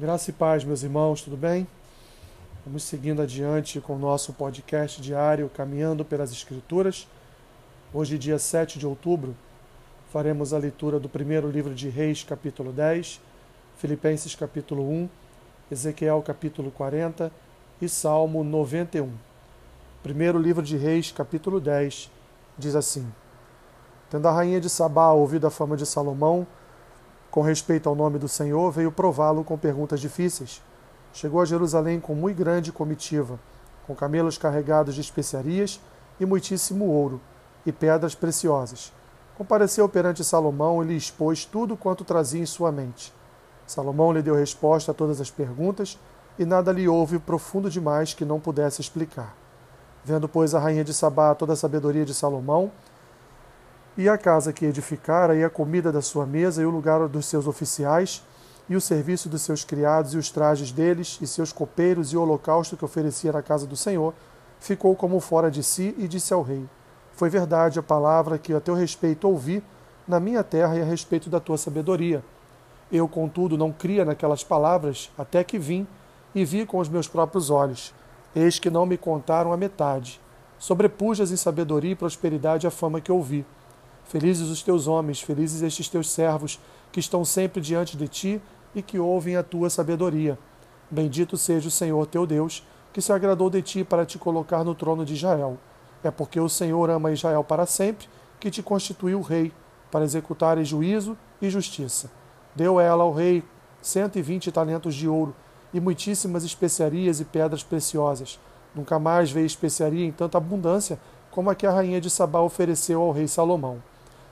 Graça e paz, meus irmãos, tudo bem? Vamos seguindo adiante com o nosso podcast diário Caminhando pelas Escrituras. Hoje, dia 7 de outubro, faremos a leitura do primeiro livro de Reis, capítulo 10, Filipenses, capítulo 1, Ezequiel, capítulo 40 e Salmo 91. Primeiro livro de Reis, capítulo 10, diz assim: Tendo a rainha de Sabá ouvido a fama de Salomão, com respeito ao nome do Senhor, veio prová-lo com perguntas difíceis. Chegou a Jerusalém com muito grande comitiva, com camelos carregados de especiarias e muitíssimo ouro e pedras preciosas. Compareceu perante Salomão e lhe expôs tudo quanto trazia em sua mente. Salomão lhe deu resposta a todas as perguntas, e nada lhe houve profundo demais que não pudesse explicar. Vendo, pois, a rainha de Sabá toda a sabedoria de Salomão, e a casa que edificara, e a comida da sua mesa, e o lugar dos seus oficiais, e o serviço dos seus criados, e os trajes deles, e seus copeiros, e o holocausto que oferecia na casa do Senhor, ficou como fora de si, e disse ao rei: Foi verdade a palavra que a teu respeito ouvi na minha terra e a respeito da tua sabedoria. Eu, contudo, não cria naquelas palavras, até que vim e vi com os meus próprios olhos. Eis que não me contaram a metade. Sobrepujas em sabedoria e prosperidade a fama que ouvi. Felizes os teus homens, felizes estes teus servos, que estão sempre diante de ti e que ouvem a tua sabedoria. Bendito seja o Senhor teu Deus, que se agradou de ti para te colocar no trono de Israel. É porque o Senhor ama Israel para sempre, que te constituiu rei, para executar juízo e justiça. Deu ela ao rei cento e vinte talentos de ouro e muitíssimas especiarias e pedras preciosas. Nunca mais veio especiaria em tanta abundância como a que a rainha de Sabá ofereceu ao rei Salomão.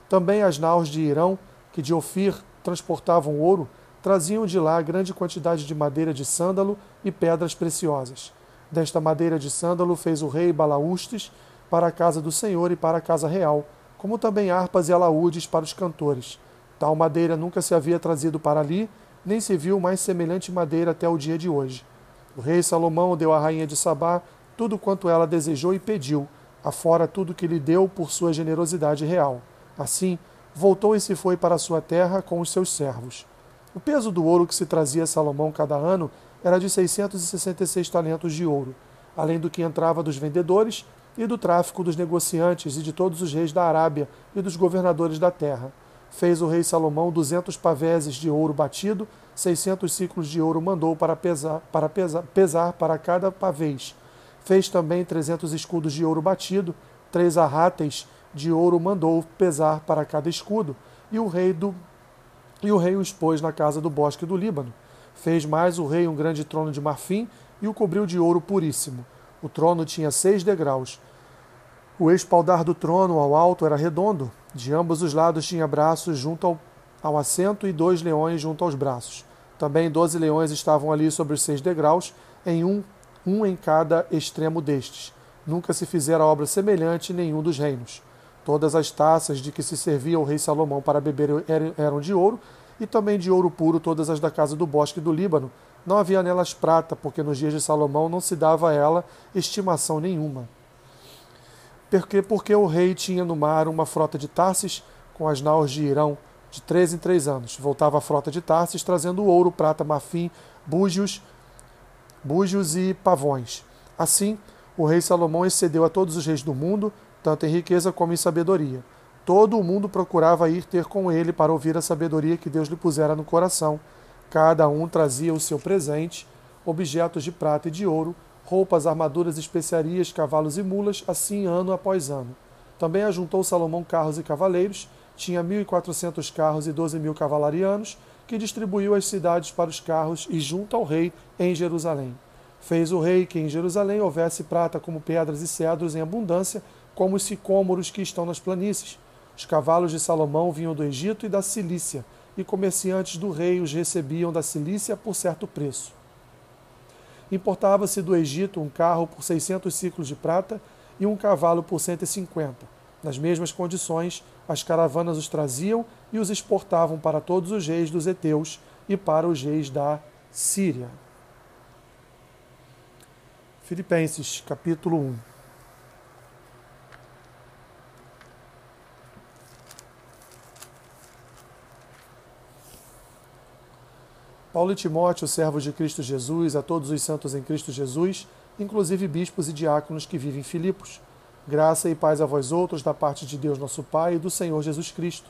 Também as naus de Irão, que de Ofir transportavam ouro, traziam de lá grande quantidade de madeira de sândalo e pedras preciosas. Desta madeira de sândalo fez o rei balaústes para a casa do Senhor e para a casa real, como também harpas e alaúdes para os cantores. Tal madeira nunca se havia trazido para ali, nem se viu mais semelhante madeira até o dia de hoje. O rei Salomão deu à rainha de Sabá tudo quanto ela desejou e pediu, afora tudo que lhe deu por sua generosidade real. Assim, voltou e se foi para sua terra com os seus servos. O peso do ouro que se trazia a Salomão cada ano era de 666 talentos de ouro, além do que entrava dos vendedores e do tráfico dos negociantes e de todos os reis da Arábia e dos governadores da terra. Fez o rei Salomão duzentos paveses de ouro batido, seiscentos ciclos de ouro mandou para pesar para, pesar, pesar para cada pavês. Fez também trezentos escudos de ouro batido, três arráteis de ouro mandou pesar para cada escudo, e o rei do e o rei o expôs na casa do bosque do Líbano. Fez mais o rei um grande trono de marfim e o cobriu de ouro puríssimo. O trono tinha seis degraus. O espaldar do trono ao alto era redondo. De ambos os lados tinha braços junto ao, ao assento e dois leões junto aos braços. Também doze leões estavam ali sobre os seis degraus, em um, um em cada extremo destes. Nunca se fizera obra semelhante em nenhum dos reinos. Todas as taças de que se servia o rei Salomão para beber eram de ouro, e também de ouro puro todas as da casa do bosque do Líbano. Não havia nelas prata, porque nos dias de Salomão não se dava a ela estimação nenhuma. Porque, porque o rei tinha no mar uma frota de Tarsis com as naus de Irão, de três em três anos. Voltava a frota de Tarsis trazendo ouro, prata, marfim, búzios, búzios e pavões. Assim, o rei Salomão excedeu a todos os reis do mundo, tanto em riqueza como em sabedoria. Todo o mundo procurava ir ter com ele para ouvir a sabedoria que Deus lhe pusera no coração. Cada um trazia o seu presente, objetos de prata e de ouro, roupas, armaduras, especiarias, cavalos e mulas, assim ano após ano. Também ajuntou Salomão carros e cavaleiros, tinha mil e quatrocentos carros e doze mil cavalarianos, que distribuiu as cidades para os carros e junto ao rei em Jerusalém. Fez o rei que em Jerusalém houvesse prata como pedras e cedros em abundância, como os sicômoros que estão nas planícies. Os cavalos de Salomão vinham do Egito e da Cilícia, e comerciantes do rei os recebiam da Cilícia por certo preço. Importava-se do Egito um carro por 600 ciclos de prata e um cavalo por 150. Nas mesmas condições, as caravanas os traziam e os exportavam para todos os reis dos heteus e para os reis da Síria. Filipenses, capítulo 1 Paulo e Timóteo, servos de Cristo Jesus, a todos os santos em Cristo Jesus, inclusive bispos e diáconos que vivem em Filipos. Graça e paz a vós outros da parte de Deus nosso Pai e do Senhor Jesus Cristo.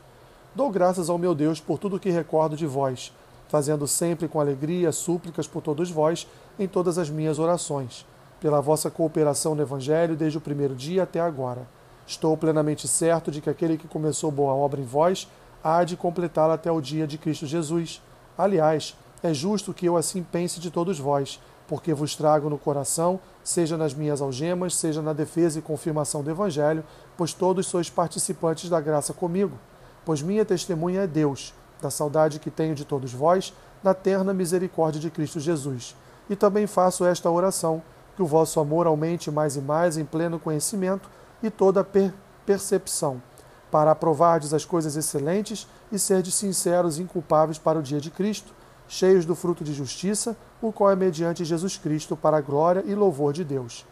Dou graças ao meu Deus por tudo o que recordo de vós, fazendo sempre com alegria súplicas por todos vós em todas as minhas orações, pela vossa cooperação no Evangelho desde o primeiro dia até agora. Estou plenamente certo de que aquele que começou boa obra em vós há de completá-la até o dia de Cristo Jesus. Aliás, é justo que eu assim pense de todos vós, porque vos trago no coração, seja nas minhas algemas, seja na defesa e confirmação do Evangelho, pois todos sois participantes da graça comigo. Pois minha testemunha é Deus, da saudade que tenho de todos vós, na terna misericórdia de Cristo Jesus. E também faço esta oração, que o vosso amor aumente mais e mais em pleno conhecimento e toda per percepção, para aprovardes as coisas excelentes e serdes sinceros e inculpáveis para o dia de Cristo, cheios do fruto de justiça, o qual é mediante Jesus Cristo para a glória e louvor de Deus.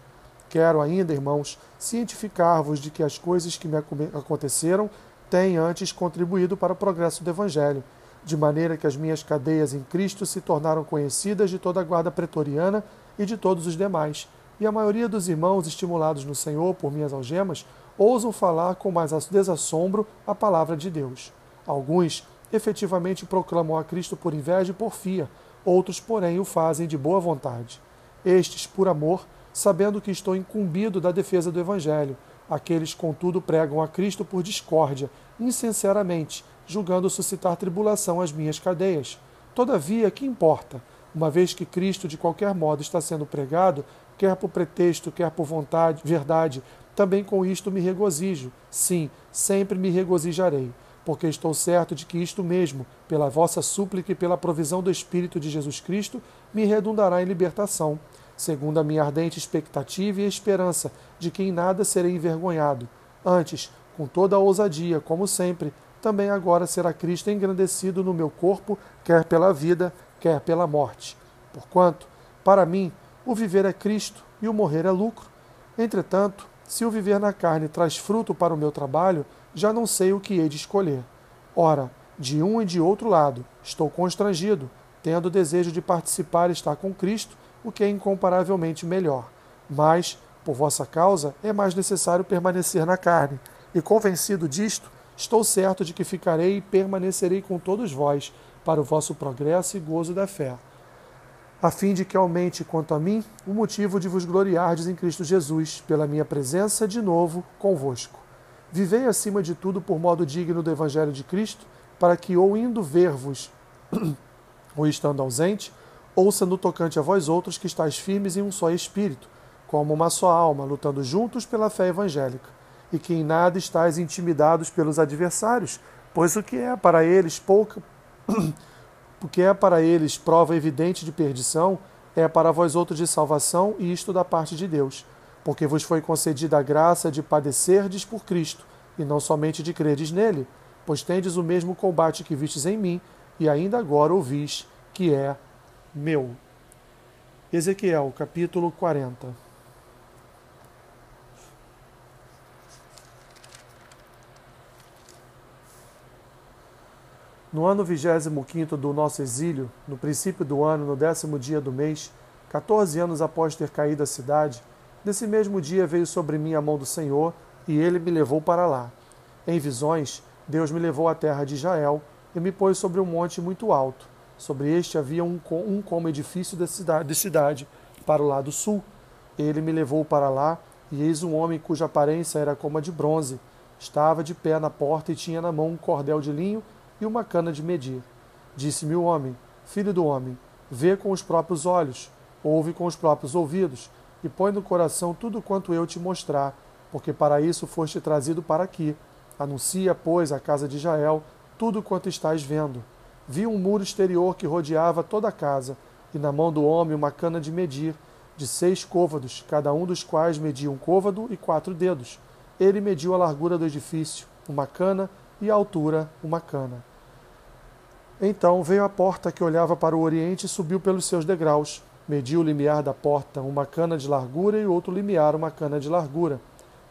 Quero ainda, irmãos, cientificar-vos de que as coisas que me aconteceram têm antes contribuído para o progresso do Evangelho, de maneira que as minhas cadeias em Cristo se tornaram conhecidas de toda a guarda pretoriana e de todos os demais, e a maioria dos irmãos, estimulados no Senhor por minhas algemas, ousam falar com mais desassombro a palavra de Deus. Alguns efetivamente proclamam a Cristo por inveja e porfia, outros, porém, o fazem de boa vontade. Estes, por amor, sabendo que estou incumbido da defesa do Evangelho. Aqueles, contudo, pregam a Cristo por discórdia, insinceramente, julgando suscitar tribulação às minhas cadeias. Todavia, que importa? Uma vez que Cristo, de qualquer modo, está sendo pregado, quer por pretexto, quer por vontade, verdade, também com isto me regozijo. Sim, sempre me regozijarei porque estou certo de que isto mesmo, pela vossa súplica e pela provisão do Espírito de Jesus Cristo, me redundará em libertação, segundo a minha ardente expectativa e esperança de que em nada serei envergonhado. Antes, com toda a ousadia, como sempre, também agora será Cristo engrandecido no meu corpo, quer pela vida, quer pela morte. Porquanto, para mim, o viver é Cristo e o morrer é lucro. Entretanto, se o viver na carne traz fruto para o meu trabalho, já não sei o que hei de escolher. Ora, de um e de outro lado, estou constrangido, tendo o desejo de participar e estar com Cristo, o que é incomparavelmente melhor. Mas, por vossa causa, é mais necessário permanecer na carne, e convencido disto, estou certo de que ficarei e permanecerei com todos vós, para o vosso progresso e gozo da fé, a fim de que aumente quanto a mim o motivo de vos gloriardes em Cristo Jesus, pela minha presença de novo convosco. Vivei acima de tudo por modo digno do Evangelho de Cristo, para que, ou indo ver-vos, ou estando ausente, ouça no tocante a vós outros que estáis firmes em um só espírito, como uma só alma, lutando juntos pela fé evangélica, e que em nada estáis intimidados pelos adversários, pois o que é para eles pouca o que é para eles prova evidente de perdição, é para vós outros de salvação, e isto da parte de Deus porque vos foi concedida a graça de padecerdes por Cristo, e não somente de crerdes nele, pois tendes o mesmo combate que vistes em mim, e ainda agora ouvis que é meu. Ezequiel, capítulo 40. No ano vigésimo quinto do nosso exílio, no princípio do ano, no décimo dia do mês, quatorze anos após ter caído a cidade, Nesse mesmo dia veio sobre mim a mão do Senhor, e ele me levou para lá. Em visões, Deus me levou à terra de Israel e me pôs sobre um monte muito alto. Sobre este havia um, um como edifício de cidade, de cidade, para o lado sul. Ele me levou para lá, e eis um homem cuja aparência era como a de bronze. Estava de pé na porta e tinha na mão um cordel de linho e uma cana de medir. Disse-me o homem: Filho do homem, vê com os próprios olhos, ouve com os próprios ouvidos, e põe no coração tudo quanto eu te mostrar, porque para isso foste trazido para aqui. Anuncia, pois, à casa de Israel tudo quanto estás vendo. Vi um muro exterior que rodeava toda a casa, e na mão do homem uma cana de medir, de seis côvados, cada um dos quais media um côvado e quatro dedos. Ele mediu a largura do edifício, uma cana, e a altura, uma cana. Então veio a porta que olhava para o oriente e subiu pelos seus degraus. Mediu o limiar da porta uma cana de largura e outro limiar uma cana de largura.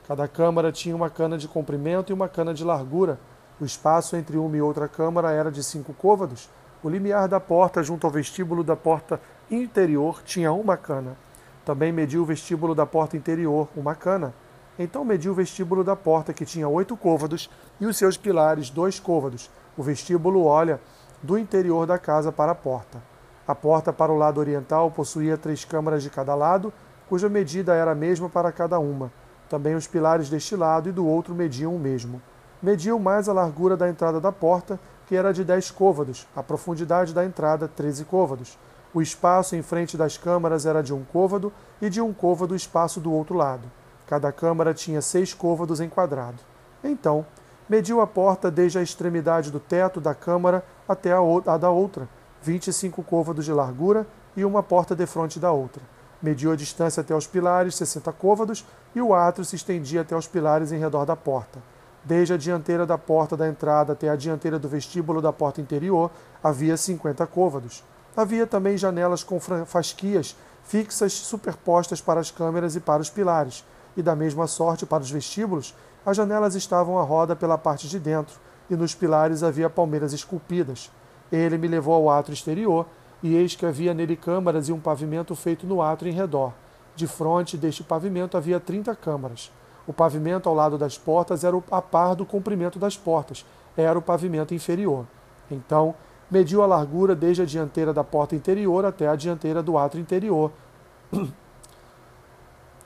Cada câmara tinha uma cana de comprimento e uma cana de largura. O espaço entre uma e outra câmara era de cinco côvados. O limiar da porta junto ao vestíbulo da porta interior tinha uma cana. Também mediu o vestíbulo da porta interior, uma cana. Então mediu o vestíbulo da porta, que tinha oito côvados, e os seus pilares, dois côvados. O vestíbulo olha do interior da casa para a porta. A porta para o lado oriental possuía três câmaras de cada lado, cuja medida era a mesma para cada uma. Também os pilares deste lado e do outro mediam o mesmo. Mediu mais a largura da entrada da porta, que era de dez côvados, a profundidade da entrada, treze côvados. O espaço em frente das câmaras era de um côvado e de um côvado o espaço do outro lado. Cada câmara tinha seis côvados em quadrado. Então, mediu a porta desde a extremidade do teto da câmara até a da outra, vinte e cinco côvados de largura e uma porta defronte da outra. Mediu a distância até os pilares, sessenta côvados, e o átrio se estendia até os pilares em redor da porta. Desde a dianteira da porta da entrada até a dianteira do vestíbulo da porta interior havia cinquenta côvados. Havia também janelas com fasquias fixas superpostas para as câmeras e para os pilares, e da mesma sorte para os vestíbulos, as janelas estavam à roda pela parte de dentro, e nos pilares havia palmeiras esculpidas. Ele me levou ao átrio exterior, e eis que havia nele câmaras e um pavimento feito no átrio em redor. De frente deste pavimento havia trinta câmaras. O pavimento ao lado das portas era a par do comprimento das portas, era o pavimento inferior. Então mediu a largura desde a dianteira da porta interior até a dianteira do átrio interior.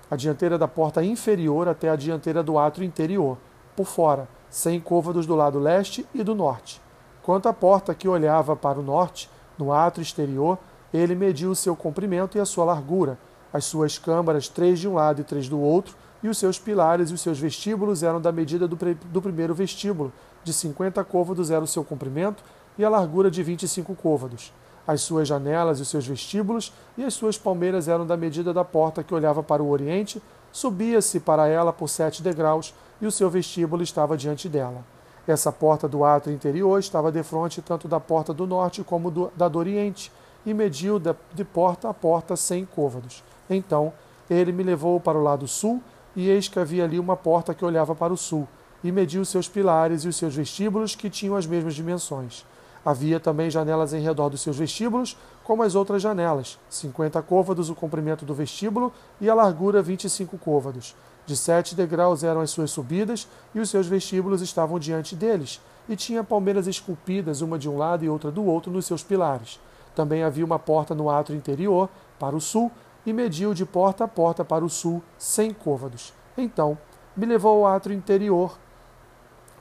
a dianteira da porta inferior até a dianteira do átrio interior, por fora, sem côvados do lado leste e do norte. Quanto à porta que olhava para o norte, no átrio exterior, ele mediu o seu comprimento e a sua largura, as suas câmaras, três de um lado e três do outro, e os seus pilares e os seus vestíbulos eram da medida do, do primeiro vestíbulo, de cinquenta côvados era o seu comprimento e a largura de 25 côvados. As suas janelas e os seus vestíbulos e as suas palmeiras eram da medida da porta que olhava para o oriente, subia-se para ela por sete degraus, e o seu vestíbulo estava diante dela. Essa porta do átrio interior estava defronte tanto da porta do norte como do, da do oriente, e mediu de porta a porta cem côvados. Então ele me levou para o lado sul, e eis que havia ali uma porta que olhava para o sul, e mediu seus pilares e os seus vestíbulos, que tinham as mesmas dimensões. Havia também janelas em redor dos seus vestíbulos, como as outras janelas, cinquenta côvados o comprimento do vestíbulo e a largura vinte e cinco côvados. De sete degraus eram as suas subidas, e os seus vestíbulos estavam diante deles, e tinha palmeiras esculpidas, uma de um lado e outra do outro, nos seus pilares. Também havia uma porta no átrio interior, para o sul, e mediu de porta a porta para o sul, cem côvados. Então me levou ao átrio interior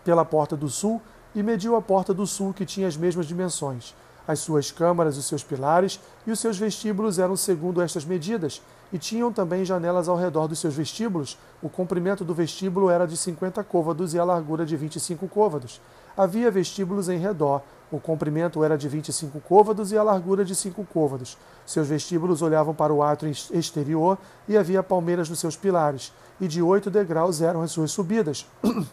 pela porta do sul, e mediu a porta do sul, que tinha as mesmas dimensões. As suas câmaras, os seus pilares e os seus vestíbulos eram segundo estas medidas, e tinham também janelas ao redor dos seus vestíbulos. O comprimento do vestíbulo era de cinquenta côvados e a largura de vinte e cinco côvados. Havia vestíbulos em redor. O comprimento era de vinte e cinco côvados e a largura de cinco côvados. Seus vestíbulos olhavam para o átrio exterior e havia palmeiras nos seus pilares, e de oito degraus eram as suas subidas.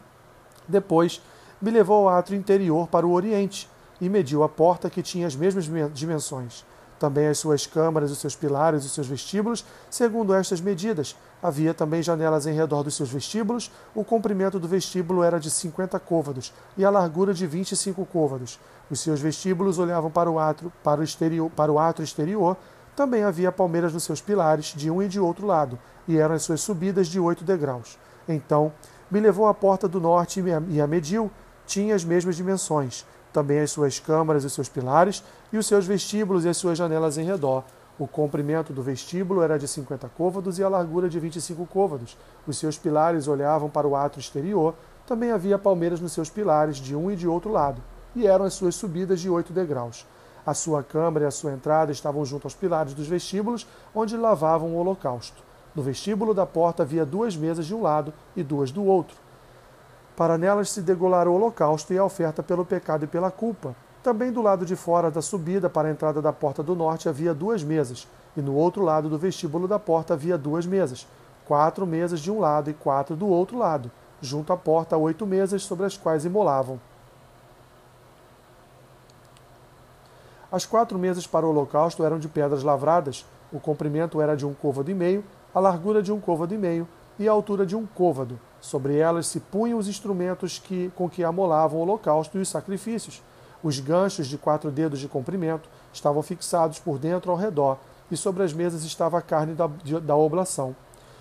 Depois me levou ao átrio interior para o oriente e mediu a porta que tinha as mesmas dimensões. Também as suas câmaras, os seus pilares os seus vestíbulos, segundo estas medidas. Havia também janelas em redor dos seus vestíbulos. O comprimento do vestíbulo era de cinquenta côvados e a largura de vinte e cinco côvados. Os seus vestíbulos olhavam para o átrio, para o exterior, para o átrio exterior. Também havia palmeiras nos seus pilares, de um e de outro lado, e eram as suas subidas de oito degraus. Então me levou à porta do norte e a mediu, tinha as mesmas dimensões, também as suas câmaras e seus pilares, e os seus vestíbulos e as suas janelas em redor. O comprimento do vestíbulo era de 50 côvados e a largura de 25 côvados. Os seus pilares olhavam para o átrio exterior, também havia palmeiras nos seus pilares, de um e de outro lado, e eram as suas subidas de oito degraus. A sua câmara e a sua entrada estavam junto aos pilares dos vestíbulos, onde lavavam o holocausto. No vestíbulo da porta havia duas mesas de um lado e duas do outro para nelas se degolar o holocausto e a oferta pelo pecado e pela culpa. Também do lado de fora da subida para a entrada da porta do norte havia duas mesas, e no outro lado do vestíbulo da porta havia duas mesas, quatro mesas de um lado e quatro do outro lado, junto à porta oito mesas sobre as quais imolavam. As quatro mesas para o holocausto eram de pedras lavradas, o comprimento era de um côvado e meio, a largura de um côvado e meio e a altura de um côvado, Sobre elas se punham os instrumentos que, com que amolavam o holocausto e os sacrifícios. Os ganchos de quatro dedos de comprimento estavam fixados por dentro ao redor, e sobre as mesas estava a carne da, da oblação.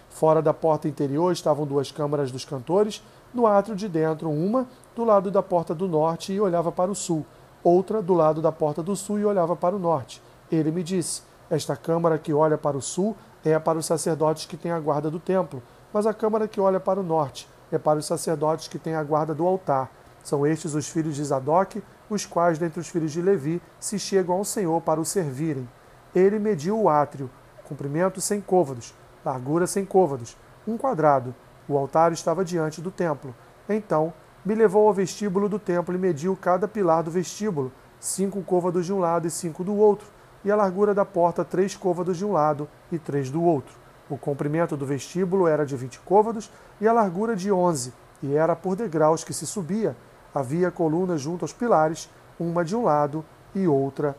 Fora da porta interior estavam duas câmaras dos cantores, no átrio de dentro, uma do lado da porta do norte e olhava para o sul, outra do lado da porta do sul e olhava para o norte. Ele me disse: Esta câmara que olha para o sul é para os sacerdotes que têm a guarda do templo, mas a câmara que olha para o norte é para os sacerdotes que têm a guarda do altar. São estes os filhos de Zadok, os quais, dentre os filhos de Levi, se chegam ao Senhor para o servirem. Ele mediu o átrio, comprimento sem côvados, largura sem côvados, um quadrado. O altar estava diante do templo. Então me levou ao vestíbulo do templo e mediu cada pilar do vestíbulo, cinco côvados de um lado e cinco do outro, e a largura da porta três côvados de um lado e três do outro. O comprimento do vestíbulo era de vinte côvados e a largura de onze, e era por degraus que se subia. Havia colunas junto aos pilares, uma de um lado e outra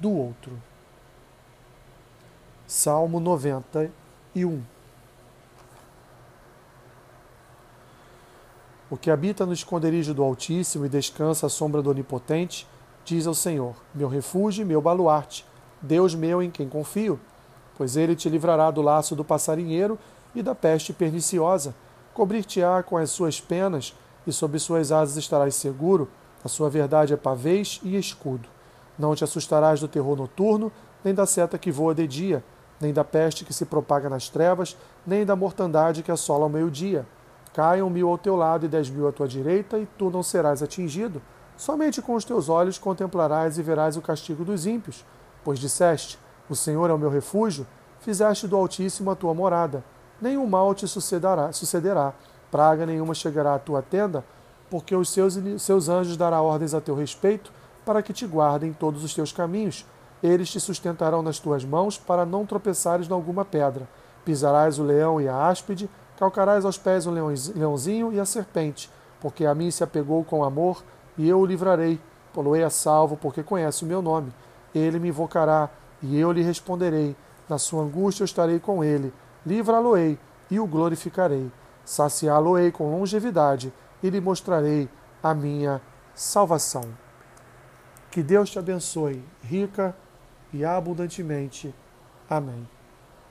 do outro. Salmo 91 O que habita no esconderijo do Altíssimo e descansa à sombra do Onipotente, diz ao Senhor: Meu refúgio e meu baluarte, Deus meu em quem confio. Pois ele te livrará do laço do passarinheiro e da peste perniciosa. Cobrir-te-á com as suas penas, e sob suas asas estarás seguro. A sua verdade é pavês e escudo. Não te assustarás do terror noturno, nem da seta que voa de dia, nem da peste que se propaga nas trevas, nem da mortandade que assola ao meio-dia Caiam mil ao teu lado e dez mil à tua direita, e tu não serás atingido. Somente com os teus olhos contemplarás e verás o castigo dos ímpios. Pois disseste: O Senhor é o meu refúgio, fizeste do Altíssimo a tua morada. Nenhum mal te sucederá, sucederá, praga nenhuma chegará à tua tenda, porque os seus, seus anjos dará ordens a teu respeito, para que te guardem todos os teus caminhos. Eles te sustentarão nas tuas mãos, para não tropeçares em alguma pedra. Pisarás o leão e a áspide, Calcarás aos pés o leãozinho e a serpente, porque a mim se apegou com amor, e eu o livrarei. Poloei a salvo, porque conhece o meu nome. Ele me invocará, e eu lhe responderei. Na sua angústia eu estarei com ele. Livra-lo-ei, e o glorificarei. Saciá-lo-ei com longevidade, e lhe mostrarei a minha salvação. Que Deus te abençoe, rica e abundantemente. Amém.